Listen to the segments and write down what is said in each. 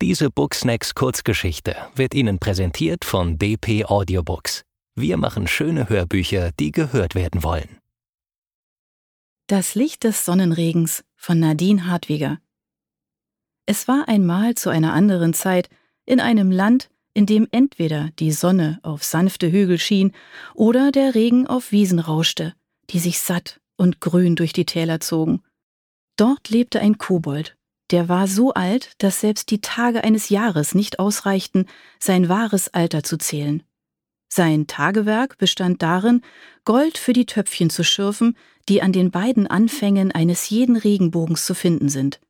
Diese Booksnacks Kurzgeschichte wird Ihnen präsentiert von DP Audiobooks. Wir machen schöne Hörbücher, die gehört werden wollen. Das Licht des Sonnenregens von Nadine Hartwiger. Es war einmal zu einer anderen Zeit in einem Land, in dem entweder die Sonne auf sanfte Hügel schien oder der Regen auf Wiesen rauschte, die sich satt und grün durch die Täler zogen. Dort lebte ein Kobold, der war so alt, dass selbst die Tage eines Jahres nicht ausreichten, sein wahres Alter zu zählen. Sein Tagewerk bestand darin, Gold für die Töpfchen zu schürfen, die an den beiden Anfängen eines jeden Regenbogens zu finden sind.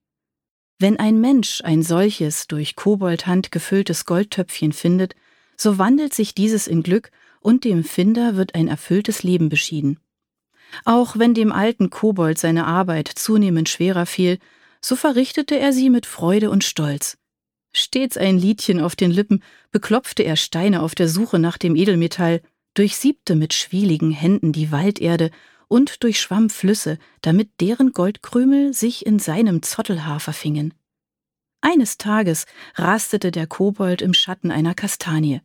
Wenn ein Mensch ein solches durch Koboldhand gefülltes Goldtöpfchen findet, so wandelt sich dieses in Glück und dem Finder wird ein erfülltes Leben beschieden. Auch wenn dem alten Kobold seine Arbeit zunehmend schwerer fiel, so verrichtete er sie mit Freude und Stolz. Stets ein Liedchen auf den Lippen, beklopfte er Steine auf der Suche nach dem Edelmetall, durchsiebte mit schwieligen Händen die Walderde und durchschwamm Flüsse, damit deren Goldkrümel sich in seinem Zottelhaar verfingen. Eines Tages rastete der Kobold im Schatten einer Kastanie.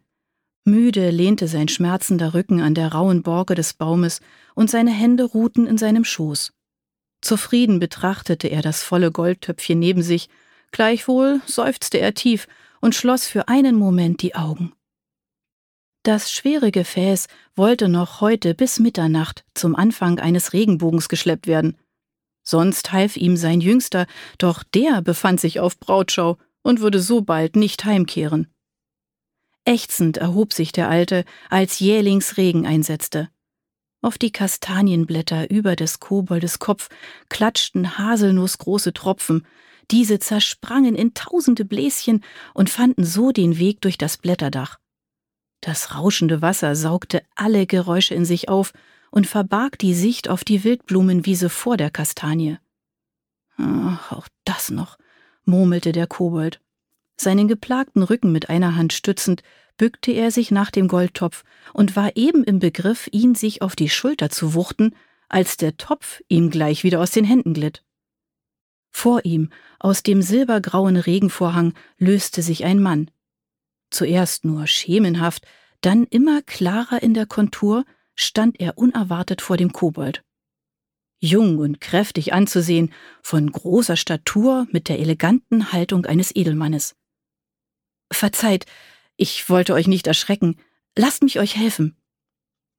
Müde lehnte sein schmerzender Rücken an der rauen Borke des Baumes und seine Hände ruhten in seinem Schoß. Zufrieden betrachtete er das volle Goldtöpfchen neben sich, gleichwohl seufzte er tief und schloss für einen Moment die Augen. Das schwere Gefäß wollte noch heute bis Mitternacht zum Anfang eines Regenbogens geschleppt werden. Sonst half ihm sein Jüngster, doch der befand sich auf Brautschau und würde so bald nicht heimkehren. Ächzend erhob sich der Alte, als jählings Regen einsetzte. Auf die Kastanienblätter über des Koboldes Kopf klatschten haselnussgroße Tropfen, diese zersprangen in tausende Bläschen und fanden so den Weg durch das Blätterdach. Das rauschende Wasser saugte alle Geräusche in sich auf und verbarg die Sicht auf die Wildblumenwiese vor der Kastanie. Ach, auch das noch, murmelte der Kobold. Seinen geplagten Rücken mit einer Hand stützend, bückte er sich nach dem Goldtopf und war eben im Begriff, ihn sich auf die Schulter zu wuchten, als der Topf ihm gleich wieder aus den Händen glitt. Vor ihm, aus dem silbergrauen Regenvorhang, löste sich ein Mann. Zuerst nur schemenhaft, dann immer klarer in der Kontur, stand er unerwartet vor dem Kobold. Jung und kräftig anzusehen, von großer Statur mit der eleganten Haltung eines Edelmannes. Verzeiht, ich wollte euch nicht erschrecken. Lasst mich euch helfen.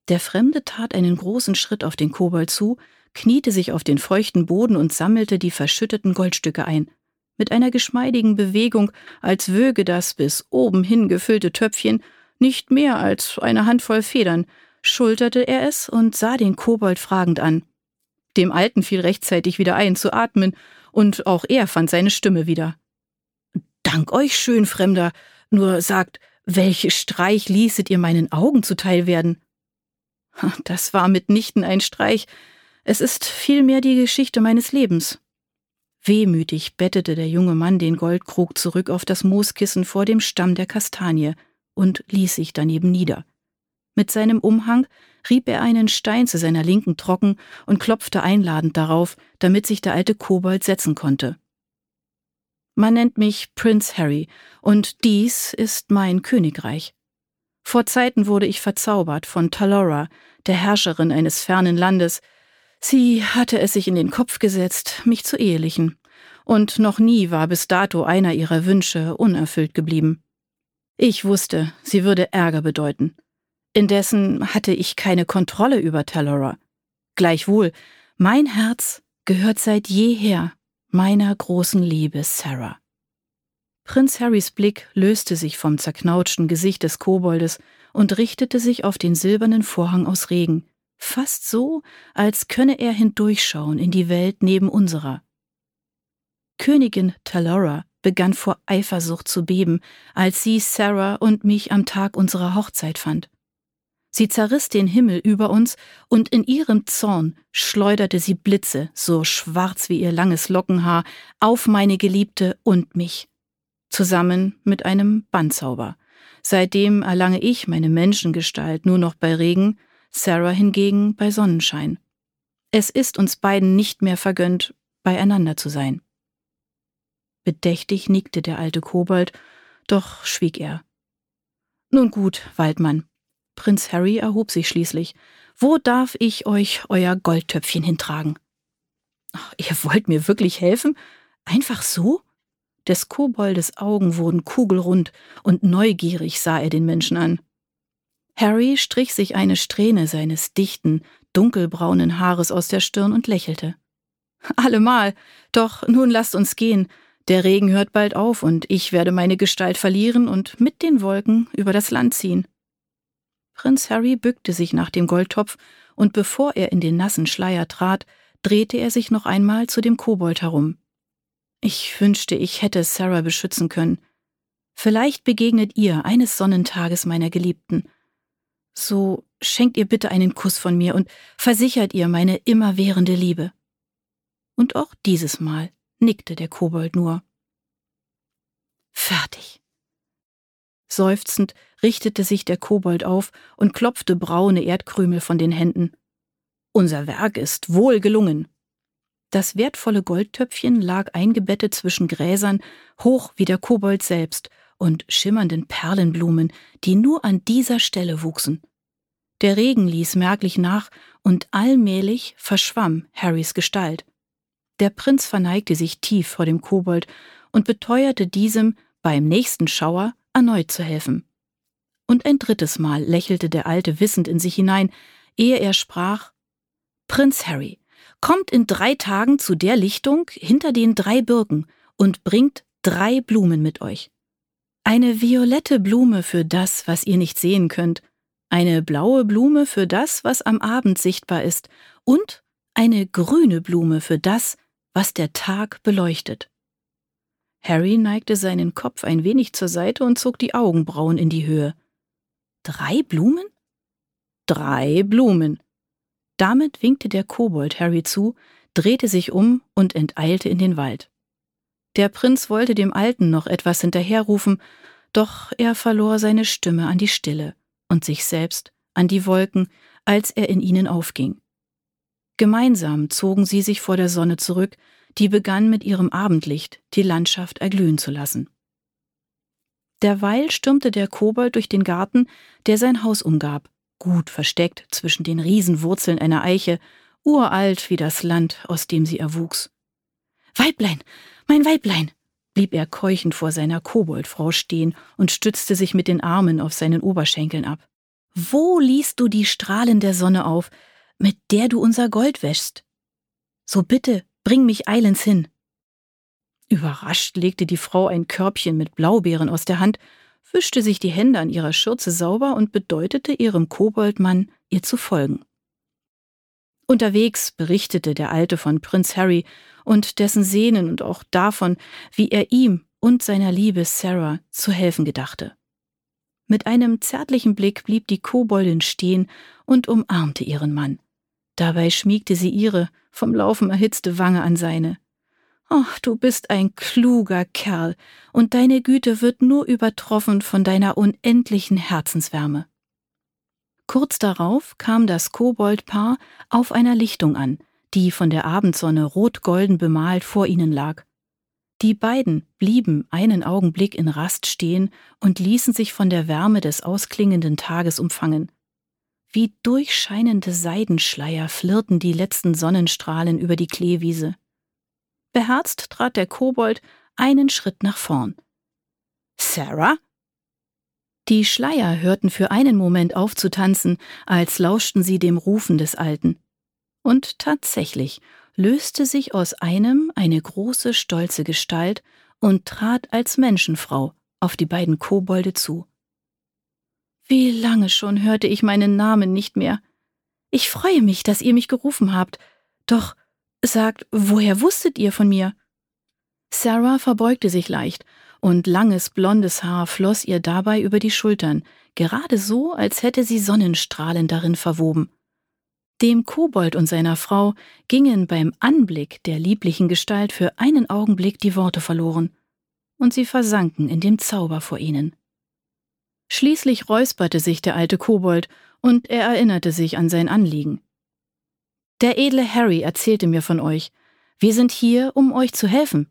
Der Fremde tat einen großen Schritt auf den Kobold zu, kniete sich auf den feuchten Boden und sammelte die verschütteten Goldstücke ein. Mit einer geschmeidigen Bewegung, als wöge das bis oben hin gefüllte Töpfchen nicht mehr als eine Handvoll Federn, schulterte er es und sah den Kobold fragend an. Dem Alten fiel rechtzeitig wieder ein, zu atmen, und auch er fand seine Stimme wieder. Dank euch, schön Fremder, nur sagt, welche Streich ließet ihr meinen Augen zuteil werden? Das war mitnichten ein Streich, es ist vielmehr die Geschichte meines Lebens. Wehmütig bettete der junge Mann den Goldkrug zurück auf das Mooskissen vor dem Stamm der Kastanie und ließ sich daneben nieder. Mit seinem Umhang rieb er einen Stein zu seiner Linken trocken und klopfte einladend darauf, damit sich der alte Kobold setzen konnte. Man nennt mich Prince Harry, und dies ist mein Königreich. Vor Zeiten wurde ich verzaubert von Talora, der Herrscherin eines fernen Landes. Sie hatte es sich in den Kopf gesetzt, mich zu ehelichen, und noch nie war bis dato einer ihrer Wünsche unerfüllt geblieben. Ich wusste, sie würde Ärger bedeuten. Indessen hatte ich keine Kontrolle über Talora. Gleichwohl, mein Herz gehört seit jeher meiner großen Liebe Sarah. Prinz Harrys Blick löste sich vom zerknautschten Gesicht des Koboldes und richtete sich auf den silbernen Vorhang aus Regen, fast so, als könne er hindurchschauen in die Welt neben unserer. Königin Talora begann vor Eifersucht zu beben, als sie Sarah und mich am Tag unserer Hochzeit fand. Sie zerriss den Himmel über uns, und in ihrem Zorn schleuderte sie Blitze, so schwarz wie ihr langes Lockenhaar, auf meine Geliebte und mich, zusammen mit einem Bandzauber. Seitdem erlange ich meine Menschengestalt nur noch bei Regen, Sarah hingegen bei Sonnenschein. Es ist uns beiden nicht mehr vergönnt, beieinander zu sein. Bedächtig nickte der alte Kobold, doch schwieg er. Nun gut, Waldmann. Prinz Harry erhob sich schließlich. Wo darf ich euch euer Goldtöpfchen hintragen? Ach, ihr wollt mir wirklich helfen? Einfach so? Des Koboldes Augen wurden kugelrund und neugierig sah er den Menschen an. Harry strich sich eine Strähne seines dichten, dunkelbraunen Haares aus der Stirn und lächelte. Allemal. Doch nun lasst uns gehen. Der Regen hört bald auf und ich werde meine Gestalt verlieren und mit den Wolken über das Land ziehen. Prinz Harry bückte sich nach dem Goldtopf, und bevor er in den nassen Schleier trat, drehte er sich noch einmal zu dem Kobold herum. Ich wünschte, ich hätte Sarah beschützen können. Vielleicht begegnet ihr eines Sonnentages meiner Geliebten. So schenkt ihr bitte einen Kuss von mir und versichert ihr meine immerwährende Liebe. Und auch dieses Mal nickte der Kobold nur. Fertig. Seufzend richtete sich der Kobold auf und klopfte braune Erdkrümel von den Händen. Unser Werk ist wohl gelungen. Das wertvolle Goldtöpfchen lag eingebettet zwischen Gräsern, hoch wie der Kobold selbst, und schimmernden Perlenblumen, die nur an dieser Stelle wuchsen. Der Regen ließ merklich nach, und allmählich verschwamm Harrys Gestalt. Der Prinz verneigte sich tief vor dem Kobold und beteuerte diesem, beim nächsten Schauer erneut zu helfen. Und ein drittes Mal lächelte der Alte wissend in sich hinein, ehe er sprach Prinz Harry, kommt in drei Tagen zu der Lichtung hinter den drei Birken und bringt drei Blumen mit euch. Eine violette Blume für das, was ihr nicht sehen könnt, eine blaue Blume für das, was am Abend sichtbar ist, und eine grüne Blume für das, was der Tag beleuchtet. Harry neigte seinen Kopf ein wenig zur Seite und zog die Augenbrauen in die Höhe. Drei Blumen? Drei Blumen. Damit winkte der Kobold Harry zu, drehte sich um und enteilte in den Wald. Der Prinz wollte dem Alten noch etwas hinterherrufen, doch er verlor seine Stimme an die Stille und sich selbst an die Wolken, als er in ihnen aufging. Gemeinsam zogen sie sich vor der Sonne zurück, die begann mit ihrem Abendlicht die Landschaft erglühen zu lassen. Derweil stürmte der Kobold durch den Garten, der sein Haus umgab, gut versteckt zwischen den Riesenwurzeln einer Eiche, uralt wie das Land, aus dem sie erwuchs. Weiblein, mein Weiblein! blieb er keuchend vor seiner Koboldfrau stehen und stützte sich mit den Armen auf seinen Oberschenkeln ab. Wo liest du die Strahlen der Sonne auf, mit der du unser Gold wäschst. So bitte, bring mich eilends hin. Überrascht legte die Frau ein Körbchen mit Blaubeeren aus der Hand, wischte sich die Hände an ihrer Schürze sauber und bedeutete ihrem Koboldmann, ihr zu folgen. Unterwegs berichtete der Alte von Prinz Harry und dessen Sehnen und auch davon, wie er ihm und seiner Liebe Sarah zu helfen gedachte. Mit einem zärtlichen Blick blieb die Koboldin stehen und umarmte ihren Mann. Dabei schmiegte sie ihre, vom Laufen erhitzte Wange an seine. Ach, du bist ein kluger Kerl, und deine Güte wird nur übertroffen von deiner unendlichen Herzenswärme. Kurz darauf kam das Koboldpaar auf einer Lichtung an, die von der Abendsonne rot-golden bemalt vor ihnen lag. Die beiden blieben einen Augenblick in Rast stehen und ließen sich von der Wärme des ausklingenden Tages umfangen. Wie durchscheinende Seidenschleier flirrten die letzten Sonnenstrahlen über die Kleewiese. Beherzt trat der Kobold einen Schritt nach vorn. Sarah? Die Schleier hörten für einen Moment auf zu tanzen, als lauschten sie dem Rufen des Alten. Und tatsächlich löste sich aus einem eine große, stolze Gestalt und trat als Menschenfrau auf die beiden Kobolde zu. Wie lange schon hörte ich meinen Namen nicht mehr. Ich freue mich, dass ihr mich gerufen habt. Doch sagt, woher wusstet ihr von mir? Sarah verbeugte sich leicht, und langes blondes Haar floss ihr dabei über die Schultern, gerade so, als hätte sie Sonnenstrahlen darin verwoben. Dem Kobold und seiner Frau gingen beim Anblick der lieblichen Gestalt für einen Augenblick die Worte verloren, und sie versanken in dem Zauber vor ihnen. Schließlich räusperte sich der alte Kobold, und er erinnerte sich an sein Anliegen. Der edle Harry erzählte mir von euch. Wir sind hier, um euch zu helfen.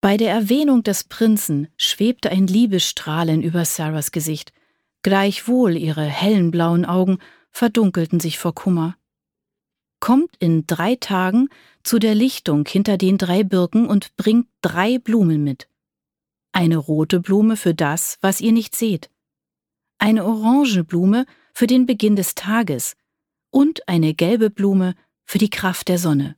Bei der Erwähnung des Prinzen schwebte ein Liebesstrahlen über Sarahs Gesicht, gleichwohl ihre hellen blauen Augen verdunkelten sich vor Kummer. Kommt in drei Tagen zu der Lichtung hinter den drei Birken und bringt drei Blumen mit. Eine rote Blume für das, was ihr nicht seht, eine orange Blume für den Beginn des Tages und eine gelbe Blume für die Kraft der Sonne.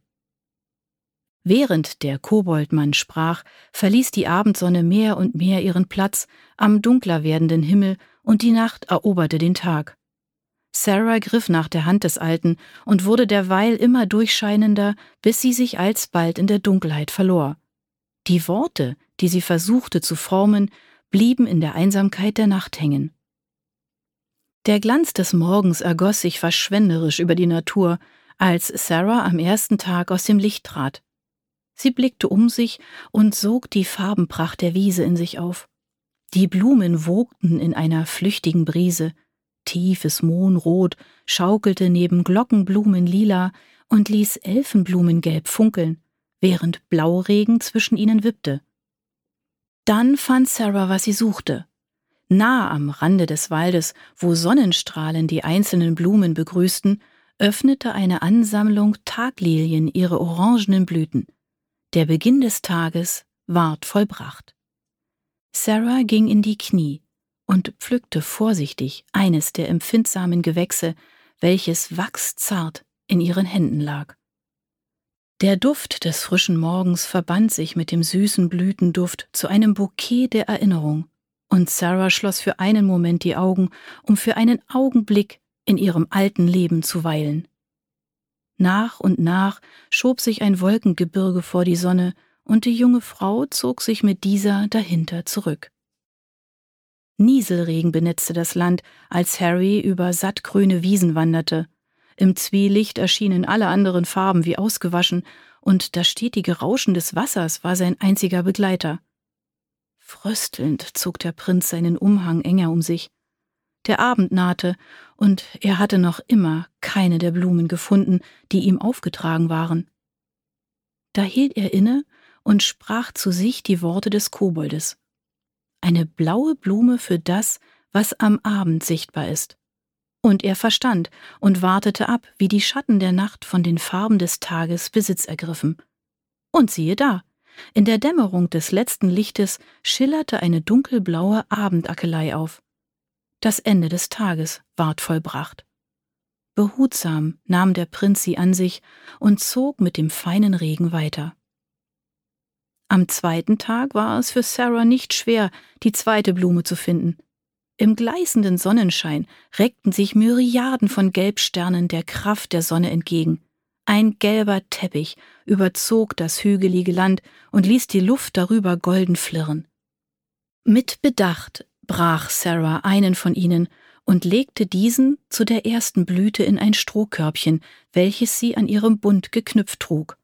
Während der Koboldmann sprach, verließ die Abendsonne mehr und mehr ihren Platz am dunkler werdenden Himmel und die Nacht eroberte den Tag. Sarah griff nach der Hand des Alten und wurde derweil immer durchscheinender, bis sie sich alsbald in der Dunkelheit verlor. Die Worte, die sie versuchte zu formen, blieben in der Einsamkeit der Nacht hängen. Der Glanz des Morgens ergoss sich verschwenderisch über die Natur, als Sarah am ersten Tag aus dem Licht trat. Sie blickte um sich und sog die Farbenpracht der Wiese in sich auf. Die Blumen wogten in einer flüchtigen Brise, tiefes Mohnrot schaukelte neben Glockenblumen lila und ließ Elfenblumengelb funkeln, während Blauregen zwischen ihnen wippte. Dann fand Sarah, was sie suchte. Nah am Rande des Waldes, wo Sonnenstrahlen die einzelnen Blumen begrüßten, öffnete eine Ansammlung Taglilien ihre orangenen Blüten. Der Beginn des Tages ward vollbracht. Sarah ging in die Knie und pflückte vorsichtig eines der empfindsamen Gewächse, welches wachszart in ihren Händen lag. Der Duft des frischen Morgens verband sich mit dem süßen Blütenduft zu einem Bouquet der Erinnerung, und Sarah schloss für einen Moment die Augen, um für einen Augenblick in ihrem alten Leben zu weilen. Nach und nach schob sich ein Wolkengebirge vor die Sonne, und die junge Frau zog sich mit dieser dahinter zurück. Nieselregen benetzte das Land, als Harry über sattgrüne Wiesen wanderte. Im Zwielicht erschienen alle anderen Farben wie ausgewaschen, und das stetige Rauschen des Wassers war sein einziger Begleiter. Fröstelnd zog der Prinz seinen Umhang enger um sich. Der Abend nahte, und er hatte noch immer keine der Blumen gefunden, die ihm aufgetragen waren. Da hielt er inne und sprach zu sich die Worte des Koboldes. Eine blaue Blume für das, was am Abend sichtbar ist. Und er verstand und wartete ab, wie die Schatten der Nacht von den Farben des Tages Besitz ergriffen. Und siehe da, in der Dämmerung des letzten Lichtes schillerte eine dunkelblaue Abendackelei auf. Das Ende des Tages ward vollbracht. Behutsam nahm der Prinz sie an sich und zog mit dem feinen Regen weiter. Am zweiten Tag war es für Sarah nicht schwer, die zweite Blume zu finden. Im gleißenden Sonnenschein reckten sich Myriaden von Gelbsternen der Kraft der Sonne entgegen. Ein gelber Teppich überzog das hügelige Land und ließ die Luft darüber golden flirren. Mit Bedacht brach Sarah einen von ihnen und legte diesen zu der ersten Blüte in ein Strohkörbchen, welches sie an ihrem Bund geknüpft trug.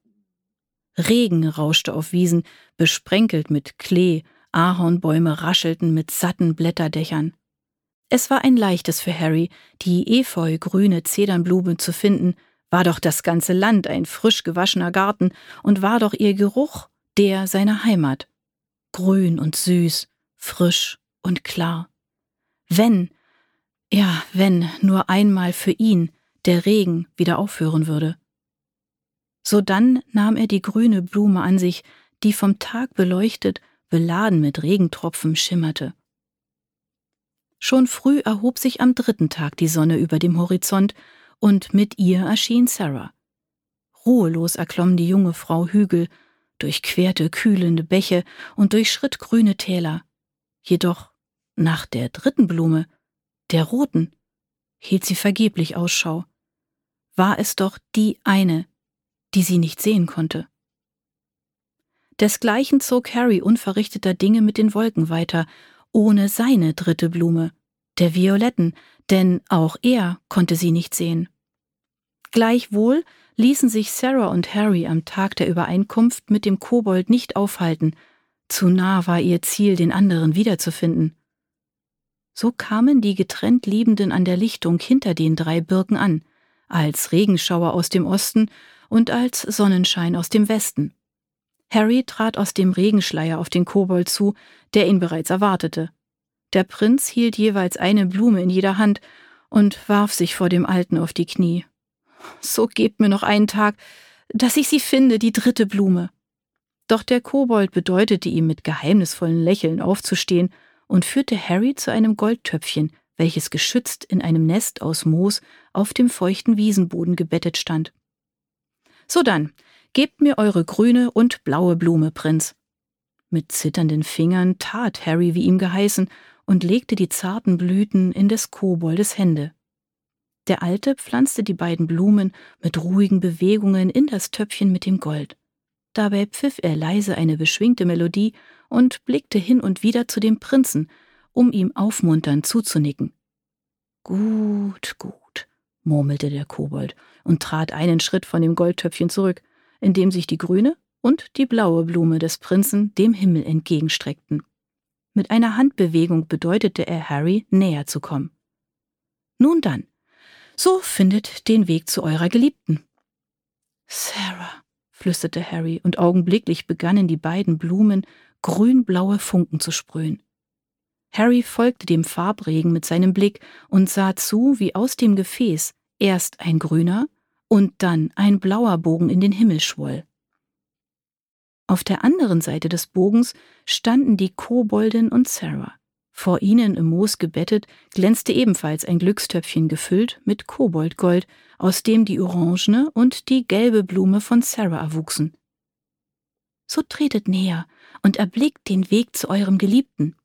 Regen rauschte auf Wiesen, besprenkelt mit Klee, Ahornbäume raschelten mit satten Blätterdächern. Es war ein leichtes für Harry, die efeu-grüne Zedernblume zu finden, war doch das ganze Land ein frisch gewaschener Garten und war doch ihr Geruch der seiner Heimat. Grün und süß, frisch und klar. Wenn, ja, wenn nur einmal für ihn der Regen wieder aufhören würde. Sodann nahm er die grüne Blume an sich, die vom Tag beleuchtet, beladen mit Regentropfen schimmerte. Schon früh erhob sich am dritten Tag die Sonne über dem Horizont, und mit ihr erschien Sarah. Ruhelos erklomm die junge Frau Hügel, durchquerte kühlende Bäche und durchschritt grüne Täler. Jedoch nach der dritten Blume, der roten, hielt sie vergeblich Ausschau. War es doch die eine, die sie nicht sehen konnte. Desgleichen zog Harry unverrichteter Dinge mit den Wolken weiter, ohne seine dritte Blume, der violetten, denn auch er konnte sie nicht sehen. Gleichwohl ließen sich Sarah und Harry am Tag der Übereinkunft mit dem Kobold nicht aufhalten, zu nah war ihr Ziel, den anderen wiederzufinden. So kamen die getrennt Liebenden an der Lichtung hinter den drei Birken an, als Regenschauer aus dem Osten und als Sonnenschein aus dem Westen. Harry trat aus dem Regenschleier auf den Kobold zu, der ihn bereits erwartete. Der Prinz hielt jeweils eine Blume in jeder Hand und warf sich vor dem Alten auf die Knie. So gebt mir noch einen Tag, dass ich sie finde, die dritte Blume. Doch der Kobold bedeutete ihm mit geheimnisvollen Lächeln aufzustehen und führte Harry zu einem Goldtöpfchen, welches geschützt in einem Nest aus Moos auf dem feuchten Wiesenboden gebettet stand. So dann, gebt mir eure grüne und blaue Blume, Prinz. Mit zitternden Fingern tat Harry, wie ihm geheißen, und legte die zarten Blüten in des Koboldes Hände. Der Alte pflanzte die beiden Blumen mit ruhigen Bewegungen in das Töpfchen mit dem Gold. Dabei pfiff er leise eine beschwingte Melodie und blickte hin und wieder zu dem Prinzen, um ihm aufmunternd zuzunicken. Gut, gut, murmelte der Kobold und trat einen Schritt von dem Goldtöpfchen zurück, indem sich die grüne und die blaue Blume des Prinzen dem Himmel entgegenstreckten. Mit einer Handbewegung bedeutete er Harry, näher zu kommen. Nun dann, so findet den Weg zu eurer Geliebten. Sarah, flüsterte Harry, und augenblicklich begannen die beiden Blumen grünblaue Funken zu sprühen. Harry folgte dem Farbregen mit seinem Blick und sah zu, wie aus dem Gefäß erst ein grüner und dann ein blauer Bogen in den Himmel schwoll. Auf der anderen Seite des Bogens standen die Koboldin und Sarah. Vor ihnen im Moos gebettet glänzte ebenfalls ein Glückstöpfchen gefüllt mit Koboldgold, aus dem die orangene und die gelbe Blume von Sarah erwuchsen. So tretet näher und erblickt den Weg zu eurem Geliebten.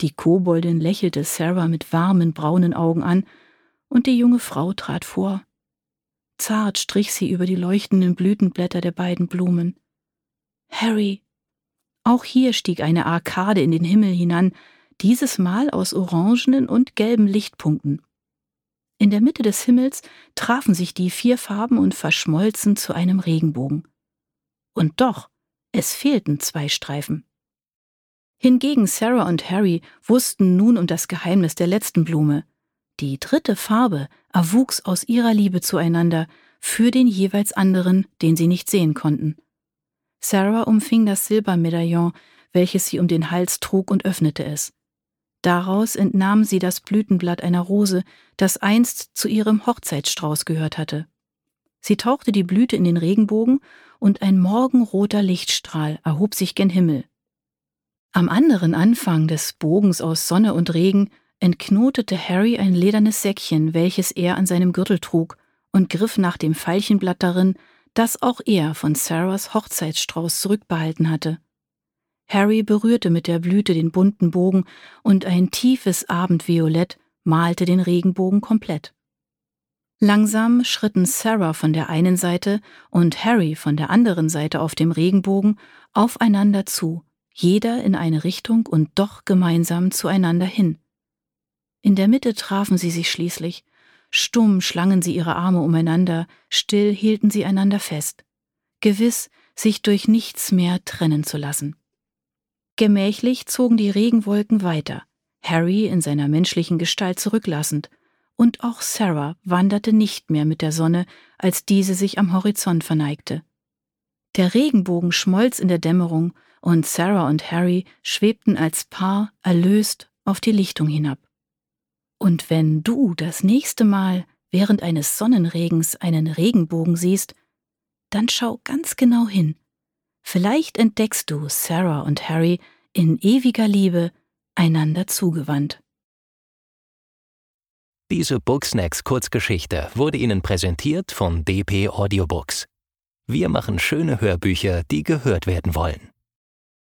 Die Koboldin lächelte Sarah mit warmen braunen Augen an, und die junge Frau trat vor. Zart strich sie über die leuchtenden Blütenblätter der beiden Blumen. Harry. Auch hier stieg eine Arkade in den Himmel hinan, dieses Mal aus orangenen und gelben Lichtpunkten. In der Mitte des Himmels trafen sich die vier Farben und verschmolzen zu einem Regenbogen. Und doch, es fehlten zwei Streifen. Hingegen Sarah und Harry wussten nun um das Geheimnis der letzten Blume. Die dritte Farbe erwuchs aus ihrer Liebe zueinander für den jeweils anderen, den sie nicht sehen konnten. Sarah umfing das Silbermedaillon, welches sie um den Hals trug und öffnete es. Daraus entnahm sie das Blütenblatt einer Rose, das einst zu ihrem Hochzeitsstrauß gehört hatte. Sie tauchte die Blüte in den Regenbogen, und ein morgenroter Lichtstrahl erhob sich gen Himmel. Am anderen Anfang des Bogens aus Sonne und Regen entknotete Harry ein ledernes Säckchen, welches er an seinem Gürtel trug, und griff nach dem Veilchenblatt darin, das auch er von Sarahs Hochzeitsstrauß zurückbehalten hatte. Harry berührte mit der Blüte den bunten Bogen, und ein tiefes Abendviolett malte den Regenbogen komplett. Langsam schritten Sarah von der einen Seite und Harry von der anderen Seite auf dem Regenbogen aufeinander zu, jeder in eine Richtung und doch gemeinsam zueinander hin. In der Mitte trafen sie sich schließlich, Stumm schlangen sie ihre Arme umeinander, still hielten sie einander fest, gewiss, sich durch nichts mehr trennen zu lassen. Gemächlich zogen die Regenwolken weiter, Harry in seiner menschlichen Gestalt zurücklassend, und auch Sarah wanderte nicht mehr mit der Sonne, als diese sich am Horizont verneigte. Der Regenbogen schmolz in der Dämmerung, und Sarah und Harry schwebten als Paar erlöst auf die Lichtung hinab. Und wenn du das nächste Mal während eines Sonnenregens einen Regenbogen siehst, dann schau ganz genau hin. Vielleicht entdeckst du Sarah und Harry in ewiger Liebe einander zugewandt. Diese Booksnacks Kurzgeschichte wurde Ihnen präsentiert von DP Audiobooks. Wir machen schöne Hörbücher, die gehört werden wollen.